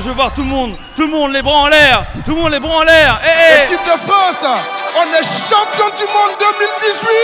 Je veux voir tout le monde. Tout le monde, les bras en l'air. Tout le monde, les bras en l'air. Eh, eh. Équipe de France, on est champion du monde 2018.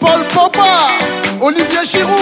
Paul Pogba, Olivier Giroud.